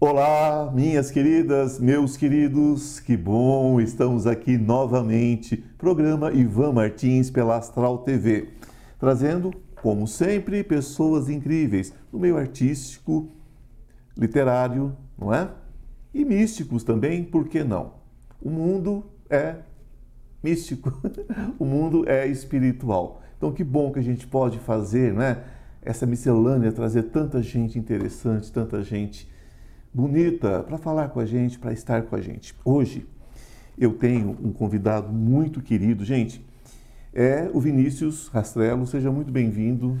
Olá, minhas queridas, meus queridos, que bom, estamos aqui novamente. Programa Ivan Martins pela Astral TV, trazendo, como sempre, pessoas incríveis no meio artístico, literário, não é? E místicos também, por que não? O mundo é místico, o mundo é espiritual. Então, que bom que a gente pode fazer, né? Essa miscelânea, trazer tanta gente interessante, tanta gente bonita para falar com a gente, para estar com a gente. Hoje eu tenho um convidado muito querido, gente, é o Vinícius Rastrello, seja muito bem-vindo.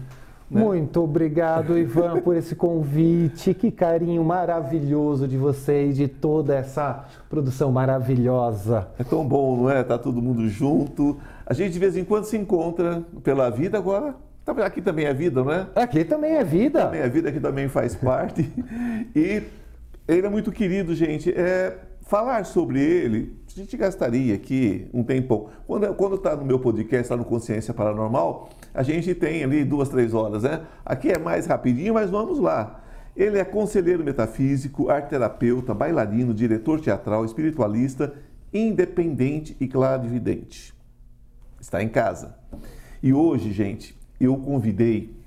Né? Muito obrigado, Ivan, por esse convite. Que carinho maravilhoso de vocês, de toda essa produção maravilhosa. É tão bom, não é? Tá todo mundo junto. A gente de vez em quando se encontra pela vida, agora aqui também é vida, não é? Aqui também é vida. Também é vida, que também faz parte. e ele é muito querido, gente. É, falar sobre ele, a gente gastaria aqui um tempão. Quando está no meu podcast, está no Consciência Paranormal, a gente tem ali duas, três horas, né? Aqui é mais rapidinho, mas vamos lá. Ele é conselheiro metafísico, arte-terapeuta, bailarino, diretor teatral, espiritualista, independente e clarividente. Está em casa. E hoje, gente, eu convidei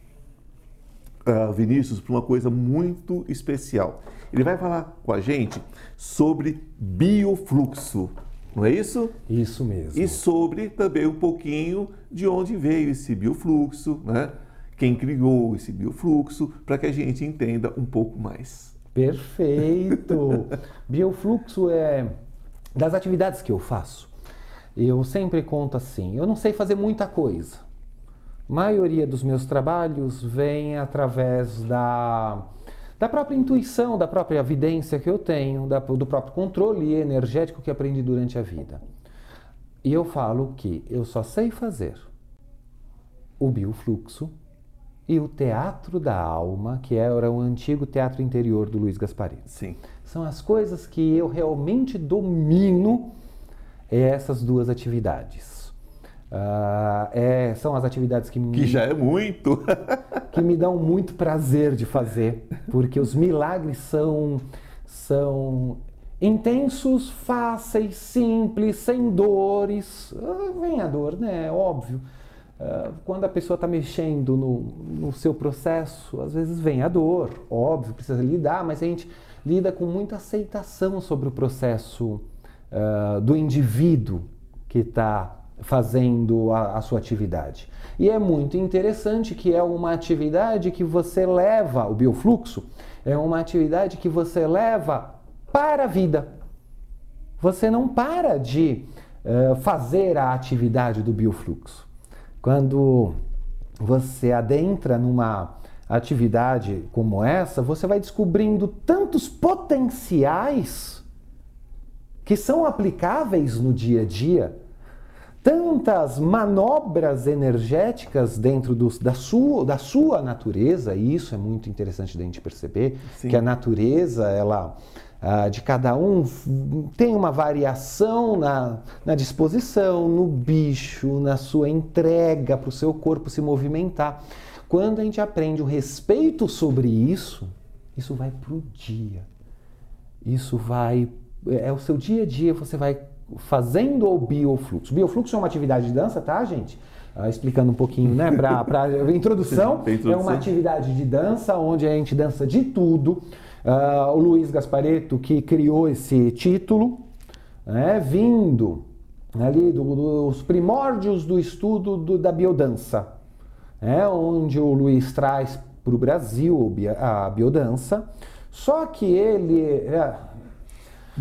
uh, Vinícius para uma coisa muito especial. Ele vai falar com a gente sobre biofluxo, não é isso? Isso mesmo. E sobre também um pouquinho de onde veio esse biofluxo, né? Quem criou esse biofluxo, para que a gente entenda um pouco mais. Perfeito! biofluxo é das atividades que eu faço. Eu sempre conto assim: eu não sei fazer muita coisa. Maioria dos meus trabalhos vem através da da própria intuição, da própria evidência que eu tenho, da, do próprio controle energético que aprendi durante a vida. E eu falo que eu só sei fazer o biofluxo e o teatro da alma, que era o antigo teatro interior do Luiz Gasparini. Sim. São as coisas que eu realmente domino essas duas atividades. Uh, é, são as atividades que me, que já é muito. que me dão muito prazer de fazer porque os milagres são são intensos fáceis simples sem dores. Uh, vem a dor né? É óbvio. Uh, quando a pessoa está mexendo no, no seu processo às vezes vem a dor óbvio precisa lidar mas a gente lida com muita aceitação sobre o processo do indivíduo que está fazendo a, a, sua atividade. E é muito interessante que é uma atividade que você leva, o biofluxo, é uma atividade que você leva para a vida. Você não para de uh, fazer a atividade do biofluxo. Quando você adentra numa atividade como essa, você vai descobrindo tantos potenciais que são aplicáveis no dia a dia tantas manobras energéticas dentro do, da, sua, da sua natureza, e isso é muito interessante da gente perceber, Sim. que a natureza, ela ah, de cada um tem uma variação na, na disposição, no bicho, na sua entrega para o seu corpo se movimentar. Quando a gente aprende o respeito sobre isso, isso vai para o dia. Isso vai. É o seu dia a dia, você vai fazendo o biofluxo. Biofluxo é uma atividade de dança, tá, gente? Uh, explicando um pouquinho, né, para introdução, introdução, é uma atividade de dança onde a gente dança de tudo. Uh, o Luiz Gaspareto, que criou esse título, né, vindo ali do, dos primórdios do estudo do, da biodança, né, onde o Luiz traz para o Brasil a biodança, só que ele. É,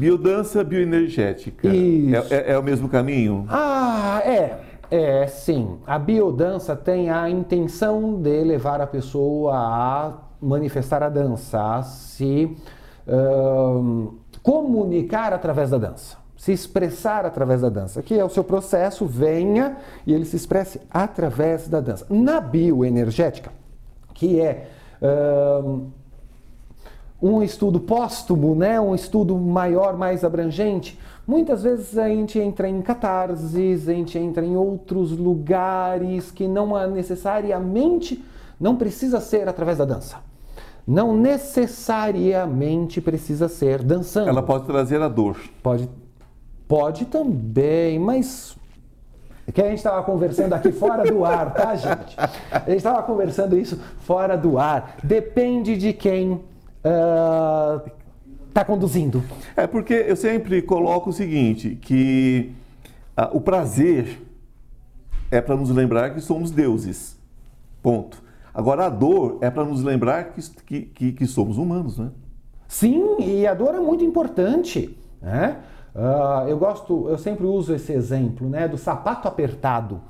Biodança bioenergética. Isso. É, é, é, o mesmo caminho? Ah, é. É, sim. A biodança tem a intenção de levar a pessoa a manifestar a dança, a se uh, comunicar através da dança, se expressar através da dança, que é o seu processo, venha e ele se expresse através da dança. Na bioenergética, que é uh, um estudo póstumo, né, um estudo maior, mais abrangente, muitas vezes a gente entra em catarses, a gente entra em outros lugares que não necessariamente não precisa ser através da dança. não necessariamente precisa ser dançando. Ela pode trazer a dor. Pode, pode também, mas que a gente estava conversando aqui fora do ar, tá, gente? A gente estava conversando isso fora do ar. Depende de quem está conduzindo. É porque eu sempre coloco o seguinte, que ah, o prazer é para nos lembrar que somos deuses. Ponto. Agora, a dor é para nos lembrar que, que, que, somos humanos, né? Sim, e a dor é muito importante. Né? Uh, eu gosto, eu sempre uso esse exemplo né, do sapato apertado.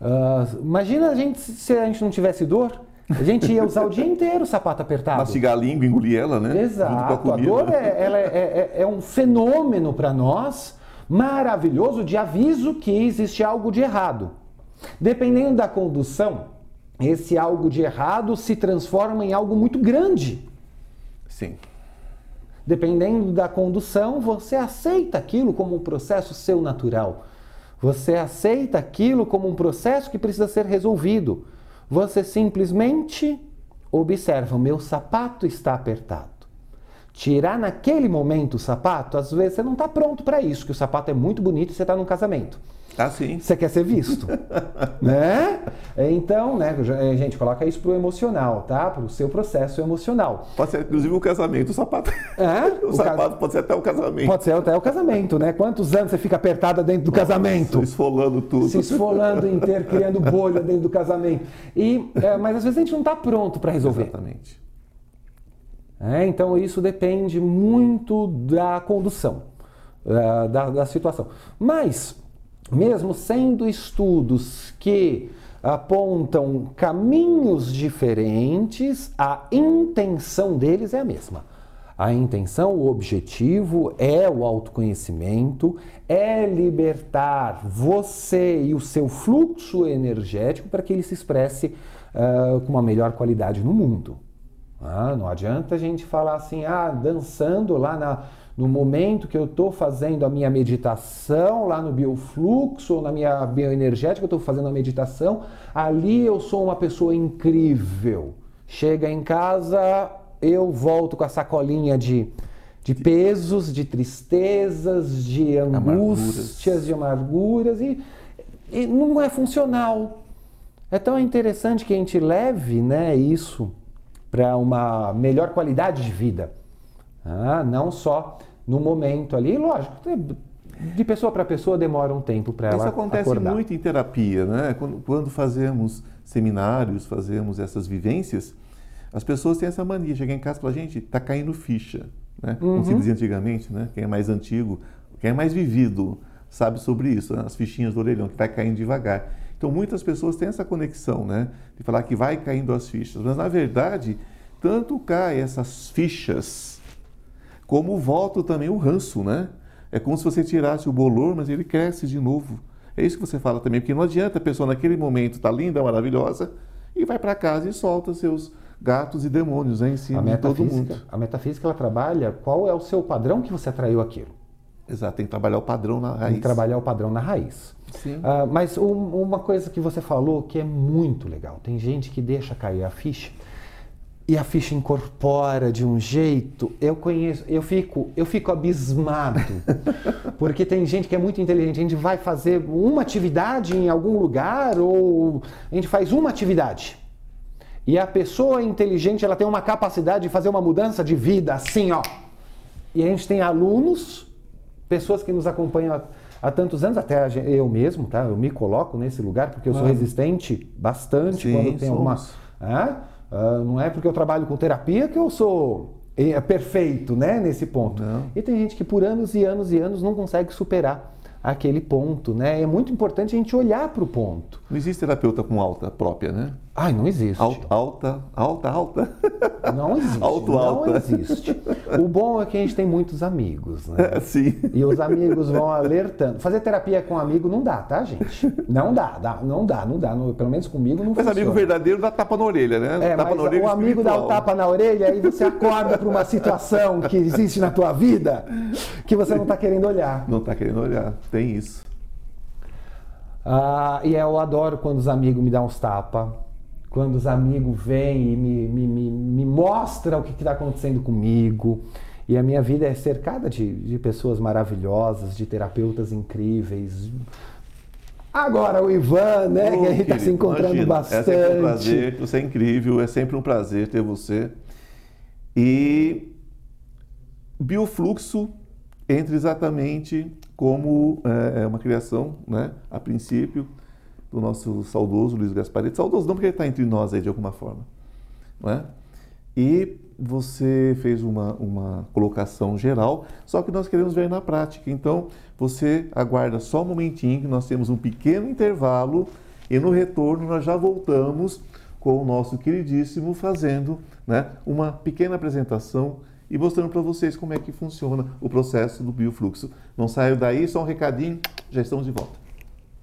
Uh, imagina a gente se a gente não tivesse dor. A gente ia usar o dia inteiro o sapato apertado. Mastigar a língua, engolir ela, né? Exato. A, dor é, ela é, é, é um fenômeno para nós maravilhoso de aviso que existe algo de errado. Dependendo da condução, esse algo de errado se transforma em algo muito grande. Sim. Dependendo da condução, você aceita aquilo como um processo seu natural. Você aceita aquilo como um processo que precisa ser resolvido. Você simplesmente observa: o meu sapato está apertado. Tirar naquele momento o sapato, às vezes você não está pronto para isso, que o sapato é muito bonito e você está num casamento. Ah, sim. Você quer ser visto, né? Então, né, a gente coloca isso pro emocional, tá? Pro seu processo emocional. Pode ser, inclusive, o casamento, o sapato. É? o, o sapato ca... pode ser até o casamento. Pode ser até o casamento, né? Quantos anos você fica apertada dentro do Nossa, casamento? Se esfolando tudo. Se esfolando inteiro, criando bolha dentro do casamento. E, é, mas às vezes a gente não está pronto para resolver. Exatamente. É, então isso depende muito da condução, é, da, da situação. Mas mesmo sendo estudos que apontam caminhos diferentes, a intenção deles é a mesma. A intenção, o objetivo é o autoconhecimento, é libertar você e o seu fluxo energético para que ele se expresse uh, com uma melhor qualidade no mundo. Ah, não adianta a gente falar assim, ah, dançando lá na, no momento que eu estou fazendo a minha meditação, lá no biofluxo, ou na minha bioenergética, eu estou fazendo a meditação, ali eu sou uma pessoa incrível. Chega em casa, eu volto com a sacolinha de, de pesos, de tristezas, de angústias, amarguras. de amarguras, e, e não é funcional. É tão interessante que a gente leve né, isso para uma melhor qualidade de vida. Ah, não só no momento ali. Lógico, de pessoa para pessoa demora um tempo para ela Isso acontece acordar. muito em terapia, né? Quando, quando, fazemos seminários, fazemos essas vivências, as pessoas têm essa mania, chega em casa e fala, gente, está caindo ficha, né? Como se uhum. dizia antigamente, né? Quem é mais antigo, quem é mais vivido, sabe sobre isso, né? as fichinhas do orelhão, que vai caindo devagar. Então, muitas pessoas têm essa conexão, né? De falar que vai caindo as fichas, mas na verdade, tanto cai essas fichas como volta também o ranço, né? É como se você tirasse o bolor, mas ele cresce de novo. É isso que você fala também, porque não adianta a pessoa naquele momento estar tá linda, maravilhosa, e vai para casa e solta seus gatos e demônios né, em cima de todo mundo. A metafísica ela trabalha qual é o seu padrão que você atraiu aquilo. Exato, tem que trabalhar o padrão na raiz. Tem que trabalhar o padrão na raiz. Sim. Uh, mas um, uma coisa que você falou que é muito legal, tem gente que deixa cair a ficha e a ficha incorpora de um jeito, eu conheço, eu fico, eu fico abismado. Porque tem gente que é muito inteligente, a gente vai fazer uma atividade em algum lugar ou a gente faz uma atividade. E a pessoa inteligente, ela tem uma capacidade de fazer uma mudança de vida assim, ó. E a gente tem alunos, pessoas que nos acompanham há, há tantos anos, até eu mesmo, tá? Eu me coloco nesse lugar porque eu sou resistente bastante Sim, quando tem somos. alguma Uh, não é porque eu trabalho com terapia que eu sou é, perfeito né, nesse ponto. Não. E tem gente que por anos e anos e anos não consegue superar aquele ponto, né? É muito importante a gente olhar para o ponto. Não existe terapeuta com alta própria, né? Ai, não existe. Alta, alta, alta. Não existe. Alto, não alta. existe. O bom é que a gente tem muitos amigos, né? Sim. E os amigos vão alertando. Fazer terapia com amigo não dá, tá, gente? Não dá, dá não dá, não dá. No, pelo menos comigo não mas funciona. Mas amigo verdadeiro dá tapa na orelha, né? É, tapa mas na orelha o amigo dá o tapa na orelha e você acorda para uma situação que existe na tua vida que você não está querendo olhar. Não está querendo olhar, tem isso. Ah, e eu adoro quando os amigos me dão uns tapas quando os amigos vêm e me, me, me, me mostram o que está acontecendo comigo. E a minha vida é cercada de, de pessoas maravilhosas, de terapeutas incríveis. Agora o Ivan, né? Oh, que a gente está se encontrando imagina, bastante. É sempre um prazer, você é incrível, é sempre um prazer ter você. E biofluxo entra exatamente como é, é, uma criação, né, a princípio, do nosso saudoso Luiz Gasparetti. Saudoso não porque ele está entre nós aí de alguma forma. Não é? E você fez uma, uma colocação geral, só que nós queremos ver na prática. Então, você aguarda só um momentinho, que nós temos um pequeno intervalo e no retorno nós já voltamos com o nosso queridíssimo fazendo né, uma pequena apresentação e mostrando para vocês como é que funciona o processo do biofluxo. Não saiu daí, só um recadinho, já estamos de volta.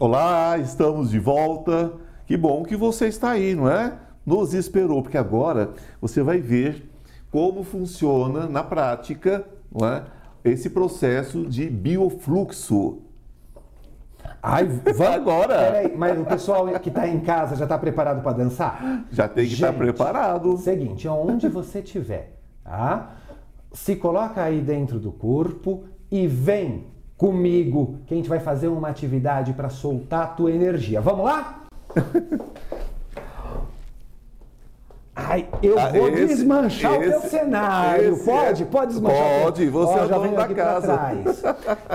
Olá, estamos de volta. Que bom que você está aí, não é? Nos esperou, porque agora você vai ver como funciona na prática não é? esse processo de biofluxo. Ai, vai agora! Peraí, mas o pessoal que está em casa já está preparado para dançar? Já tem que estar tá preparado. Seguinte, onde você estiver, tá? Se coloca aí dentro do corpo e vem comigo, que a gente vai fazer uma atividade para soltar a tua energia. Vamos lá? Ai, eu ah, vou esse, desmanchar esse, o teu cenário. Pode? É, pode desmanchar? Pode, você Ó, é o dono da casa.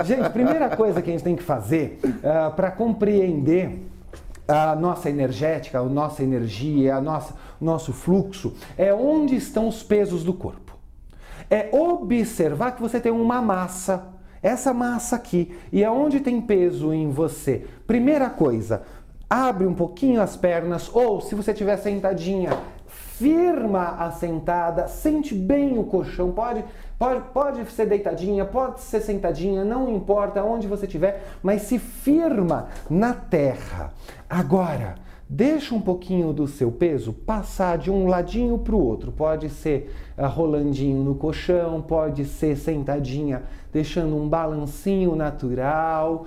gente, primeira coisa que a gente tem que fazer uh, ah, para compreender a nossa energética, a nossa energia, a nossa, o nosso fluxo, é onde estão os pesos do corpo. É observar que você tem uma massa essa massa aqui e aonde tem peso em você. Primeira coisa, abre um pouquinho as pernas ou se você estiver sentadinha, firma a sentada, sente bem o colchão, pode, pode, pode ser deitadinha, pode ser sentadinha, não importa onde você estiver, mas se firma na terra. Agora, Deixa um pouquinho do seu peso passar de um ladinho para o outro. Pode ser uh, rolandinho no colchão, pode ser sentadinha, deixando um balancinho natural.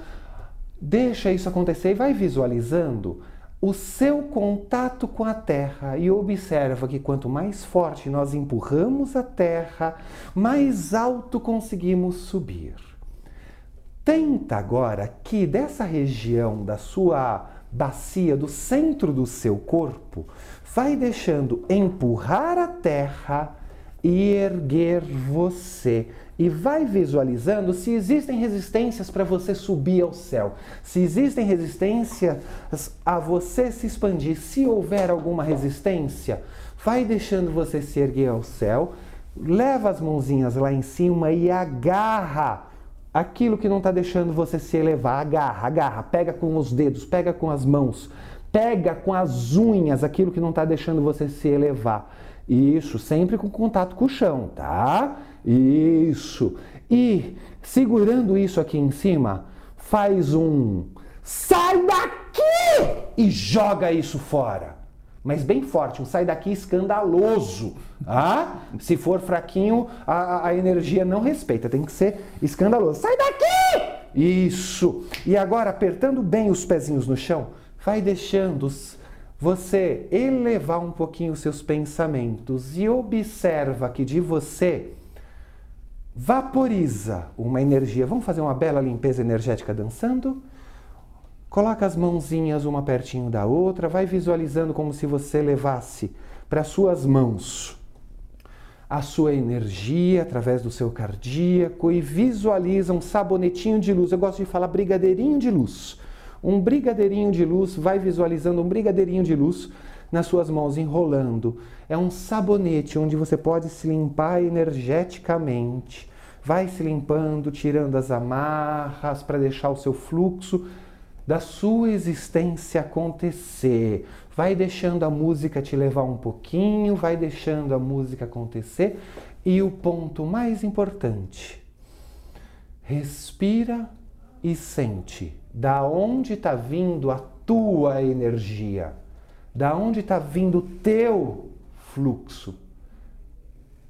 Deixa isso acontecer e vai visualizando o seu contato com a terra e observa que quanto mais forte nós empurramos a terra, mais alto conseguimos subir. Tenta agora que dessa região da sua bacia do centro do seu corpo, vai deixando empurrar a terra e erguer você. E vai visualizando se existem resistências para você subir ao céu, se existem resistências a você se expandir. Se houver alguma resistência, vai deixando você se erguer ao céu, leva as mãozinhas lá em cima e agarra aquilo que não está deixando você se elevar, agarra, agarra, pega com os dedos, pega com as mãos, pega com as unhas aquilo que não está deixando você se elevar. Isso, sempre com contato com o chão, tá? Isso. E segurando isso aqui em cima, faz um sai daqui e joga isso fora mas bem forte, um sai daqui escandaloso. Ah? Se for fraquinho, a, a energia não respeita, tem que ser escandaloso. Sai daqui! Isso. E agora, apertando bem os pezinhos no chão, vai deixando você elevar um pouquinho os seus pensamentos e observa que de você vaporiza uma energia. Vamos fazer uma bela limpeza energética dançando? Coloca as mãozinhas uma pertinho da outra, vai visualizando como se você levasse para suas mãos a sua energia através do seu cardíaco e visualiza um sabonetinho de luz. Eu gosto de falar brigadeirinho de luz. Um brigadeirinho de luz, vai visualizando um brigadeirinho de luz nas suas mãos, enrolando. É um sabonete onde você pode se limpar energeticamente. Vai se limpando, tirando as amarras para deixar o seu fluxo da sua existência acontecer. Vai deixando a música te levar um pouquinho, vai deixando a música acontecer. E o ponto mais importante, respira e sente da onde está vindo a tua energia, da onde está vindo o teu fluxo.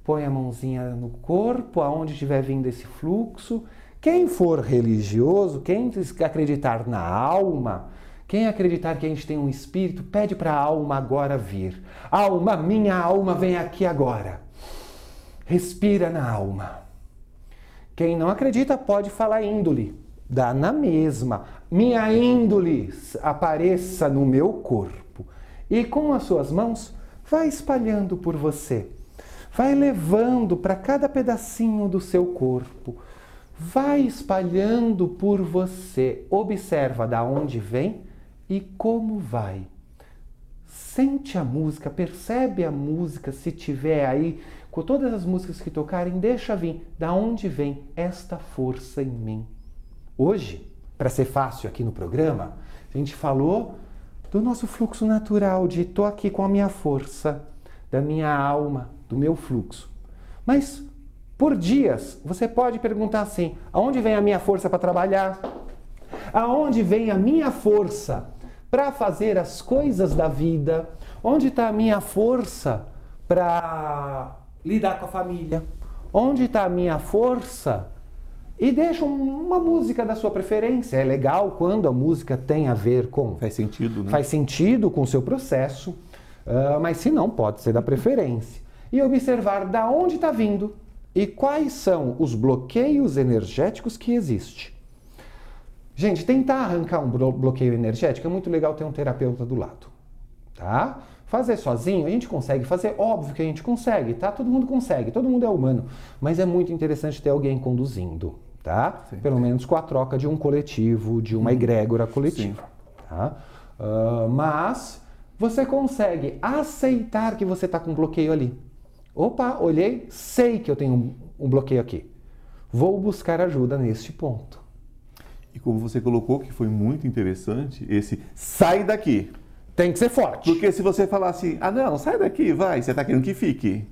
Põe a mãozinha no corpo, aonde estiver vindo esse fluxo. Quem for religioso, quem acreditar na alma, quem acreditar que a gente tem um espírito, pede para a alma agora vir. Alma, minha alma, vem aqui agora. Respira na alma. Quem não acredita pode falar índole. Dá na mesma. Minha índole apareça no meu corpo. E com as suas mãos, vai espalhando por você. Vai levando para cada pedacinho do seu corpo. Vai espalhando por você. Observa da onde vem e como vai. Sente a música, percebe a música se tiver aí, com todas as músicas que tocarem, deixa vir da onde vem esta força em mim. Hoje, para ser fácil aqui no programa, a gente falou do nosso fluxo natural, de estou aqui com a minha força, da minha alma, do meu fluxo. Mas por dias, você pode perguntar assim: aonde vem a minha força para trabalhar? Aonde vem a minha força para fazer as coisas da vida? Onde está a minha força para lidar com a família? Onde está a minha força e deixa uma música da sua preferência. É legal quando a música tem a ver com. Faz sentido, né? Faz sentido com o seu processo, uh, mas se não, pode ser da preferência. E observar da onde está vindo e quais são os bloqueios energéticos que existem. Gente, tentar arrancar um bloqueio energético é muito legal ter um terapeuta do lado, tá? Fazer sozinho a gente consegue fazer, óbvio que a gente consegue, tá? Todo mundo consegue, todo mundo é humano, mas é muito interessante ter alguém conduzindo tá? Sim. Pelo menos com a troca de um coletivo, de uma egrégora coletiva, Sim. tá? Uh, mas você consegue aceitar que você está com um bloqueio ali. Opa, olhei, sei que eu tenho um, um bloqueio aqui. Vou buscar ajuda neste ponto. E como você colocou, que foi muito interessante, esse sai daqui. Tem que ser forte. Porque se você falar assim, ah não, sai daqui, vai, você está querendo que fique.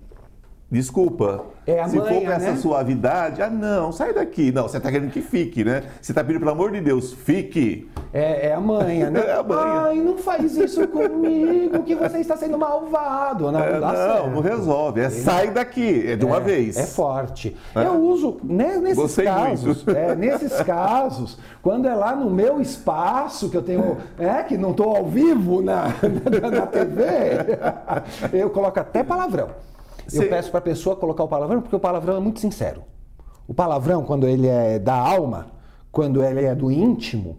Desculpa. É a Se manha, for com essa né? suavidade, ah, não, sai daqui. Não, você está querendo que fique, né? Você está pedindo, pelo amor de Deus, fique. É, é a manha, né? É a manha. Ai, não faz isso comigo, que você está sendo malvado. Não, É, não não, resolve. É sai daqui, é de uma É, vez. É forte. É. Eu uso né, nesses Gostei casos, nesses casos, quando é lá no meu espaço que eu tenho, é que não estou ao vivo na, na, na TV, eu coloco até palavrão. Eu peço para a pessoa colocar o palavrão porque o palavrão é muito sincero. O palavrão, quando ele é da alma, quando ele é do íntimo,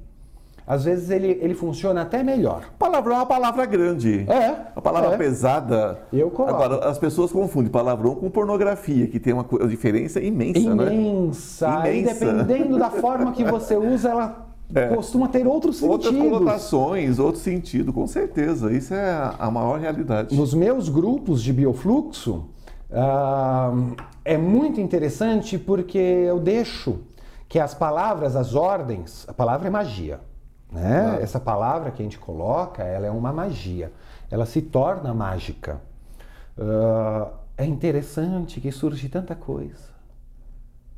às vezes ele, ele funciona até melhor. Palavrão é uma palavra grande. É. Uma palavra é. pesada. Eu coloco. Agora, as pessoas confundem palavrão com pornografia, que tem uma diferença imensa, né? Imensa. E Imensa. dependendo da forma que você usa, ela É. costuma ter outros Outras sentidos. conotações, outro sentido, com certeza. Isso é a maior realidade. Nos meus grupos de biofluxo, é muito interessante porque eu deixo que as palavras, as ordens, a palavra é magia. Né? Essa palavra que a gente coloca, ela é uma magia. Ela se torna mágica. Ah, é interessante que surge tanta coisa.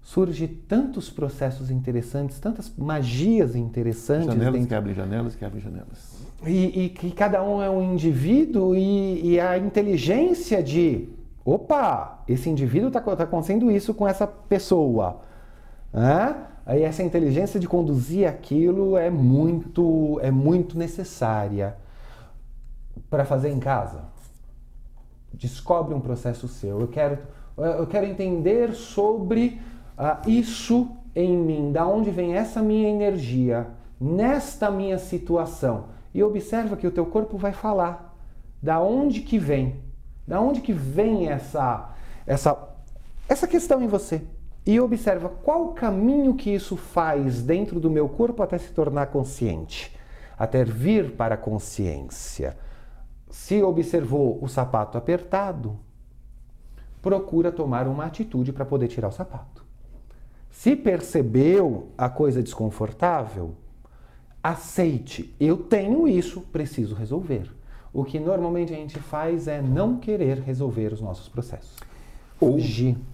Surge tantos processos interessantes, tantas magias interessantes Janelas dentro que abrem janelas, que abrem janelas. e, e que cada um é um indivíduo e, e a inteligência de opa, esse indivíduo está acontecendo isso com essa pessoa. né? Aí essa inteligência de conduzir aquilo é muito, é muito necessária para fazer em casa. Descobre um processo seu. Eu quero, eu quero entender sobre uh, isso em mim, da onde vem essa minha energia nesta minha situação. E observa que o teu corpo vai falar da onde que vem, da onde que vem essa essa essa questão em você. E observa qual o caminho que isso faz dentro do meu corpo até se tornar consciente, até vir para a consciência. Se observou o sapato apertado, procura tomar uma atitude para poder tirar o sapato. Se percebeu a coisa desconfortável, aceite. Eu tenho isso, preciso resolver. O que normalmente a gente faz é não querer resolver os nossos processos. Ou,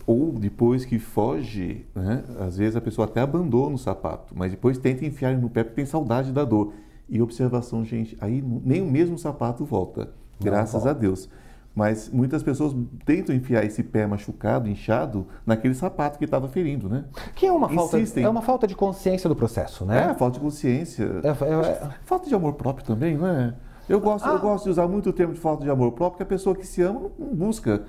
ou depois que foge, né? às vezes a pessoa até abandona o sapato, mas depois tenta enfiar no pé porque tem saudade da dor. E observação, gente, aí nem o mesmo sapato volta, graças volta. a Deus. Mas muitas pessoas tentam enfiar esse pé machucado, inchado, naquele sapato que estava ferindo, né? Que é uma, falta, é uma falta de consciência do processo, né? É, falta de consciência. É, é, é... Falta de amor próprio também, não é? Eu gosto, ah. eu gosto de usar muito o termo de falta de amor próprio, porque a pessoa que se ama não busca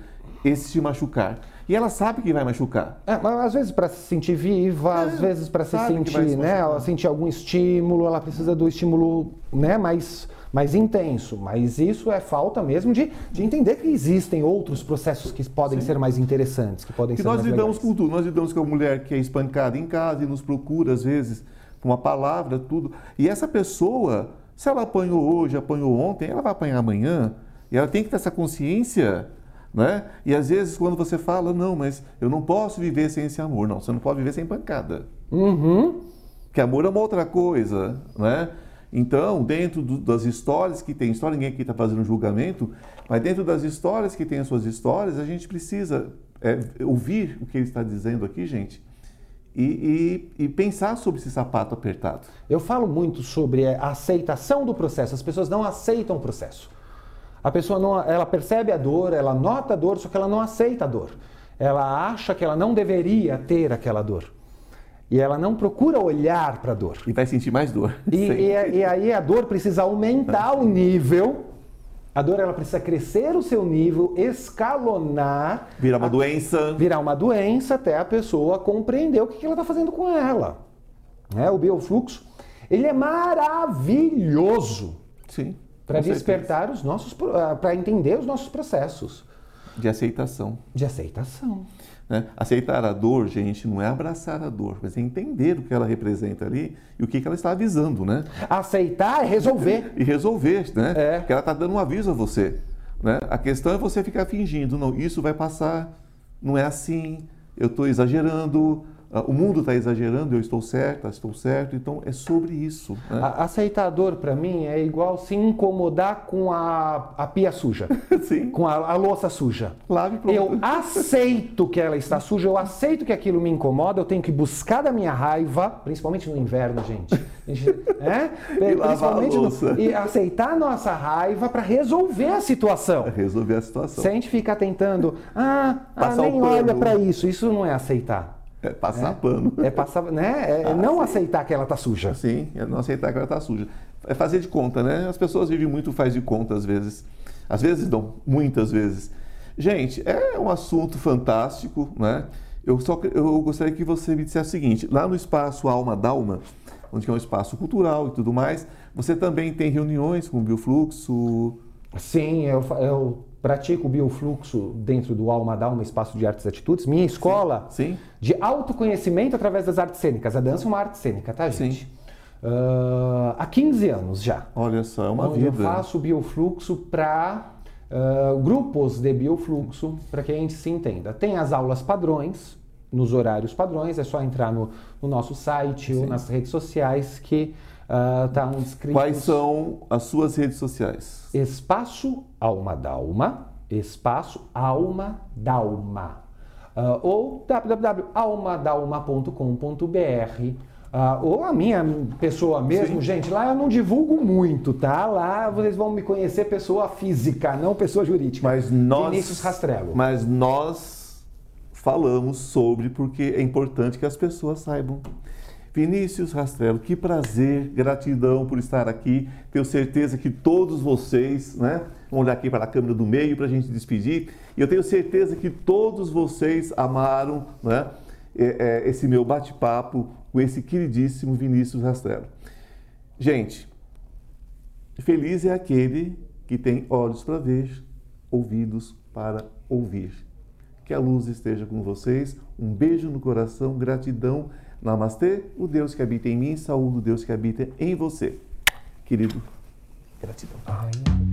esse se machucar. E ela sabe que vai machucar. É, mas às vezes para se sentir viva, é, às vezes para se sentir, se né, ela sentir algum estímulo, ela precisa do estímulo, né, mais mais intenso. Mas isso é falta mesmo de, de entender que existem outros processos que podem Sim. ser mais interessantes, que podem que ser nós mais lidamos legais. com tudo. Nós lidamos com a mulher que é espancada em casa e nos procura às vezes com uma palavra, tudo. E essa pessoa, se ela apanhou hoje, apanhou ontem, ela vai apanhar amanhã. E ela tem que ter essa consciência né? E às vezes quando você fala, não, mas eu não posso viver sem esse amor. Não, você não pode viver sem pancada. Uhum. Que amor é uma outra coisa, né? Então, dentro do, das histórias que tem história, ninguém aqui está fazendo julgamento, mas dentro das histórias que tem as suas histórias, a gente precisa é, ouvir o que ele está dizendo aqui, gente, e, e, e, pensar sobre esse sapato apertado. Eu falo muito sobre a aceitação do processo. As pessoas não aceitam o processo. A pessoa não, ela percebe a dor, ela nota a dor, só que ela não aceita a dor. Ela acha que ela não deveria ter aquela dor. E ela não procura olhar para a dor. E vai sentir mais dor. E, e, e, aí a dor precisa aumentar o nível. A dor ela precisa crescer o seu nível, escalonar. Virar uma a, doença. Virar uma doença até a pessoa compreender o que, ela está fazendo com ela. É, o biofluxo, ele é maravilhoso. Sim para despertar os nossos, ah, para entender os nossos processos. De aceitação. De aceitação. Né? Aceitar a dor, gente, não é abraçar a dor, mas é entender o que ela representa ali e o que, que ela está avisando, né? Aceitar é resolver. e resolver, né? É. Porque ela está dando um aviso a você. Né? A questão é você ficar fingindo, não, isso vai passar, não é assim, eu estou exagerando, o mundo está exagerando, eu estou certa, estou certo, então é sobre isso. Né? Aceitar a dor para mim é igual se incomodar com a, a pia suja, Sim. com a, a louça suja. Lave eu aceito que ela está suja, eu aceito que aquilo me incomoda, eu tenho que buscar da minha raiva, principalmente no inverno, gente. é? E principalmente no, e aceitar a nossa raiva para resolver a situação. Resolver a situação. Se a gente ficar tentando, ah, ah nem olha para isso, isso não é aceitar. É passar é, pano. É passar, né? É ah, não sim. aceitar que ela está suja. Sim, é não aceitar que ela está suja. É fazer de conta, né? As pessoas vivem muito faz de conta às vezes. Às vezes não, muitas vezes. Gente, é um assunto fantástico, né? Eu só eu gostaria que você me dissesse o seguinte: lá no espaço Alma Dalma, onde é um espaço cultural e tudo mais, você também tem reuniões com o Biofluxo? Sim, eu, eu pratico o biofluxo dentro do Alma Dalma, Espaço de Artes e Atitudes. Minha escola sim, sim. de autoconhecimento através das artes cênicas. A dança é uma arte cênica, tá, gente? Sim. Uh, há 15 anos já. Olha só, é uma vida. Eu faço biofluxo para uh, grupos de biofluxo, para que a gente se entenda. Tem as aulas padrões, nos horários padrões, é só entrar no, no nosso site Sim. ou nas redes sociais que Uh, Quais são as suas redes sociais? Espaço Alma Dalma, Espaço Alma Dalma. Uh, ou www.almadalma.com.br. Uh, ah, ou a minha pessoa mesmo, Sim. gente, lá eu não divulgo muito, tá? Lá vocês vão me conhecer pessoa física, não pessoa jurídica. Mas nós, Vinícius Rastrello. Mas nós falamos sobre porque é importante que as pessoas saibam Vinícius Rastrello, que prazer, gratidão por estar aqui. Tenho certeza que todos vocês, né? Vamos olhar aqui para a câmera do meio para a gente despedir. E eu tenho certeza que todos vocês amaram, né? É, é, esse meu bate-papo com esse queridíssimo Vinícius Rastrello. Gente, feliz é aquele que tem olhos para ver, ouvidos para ouvir. Que a luz esteja com vocês. Um beijo no coração, gratidão Namastê, o Deus que habita em mim, saúde o Deus que habita em você. Querido, gratidão. Ai.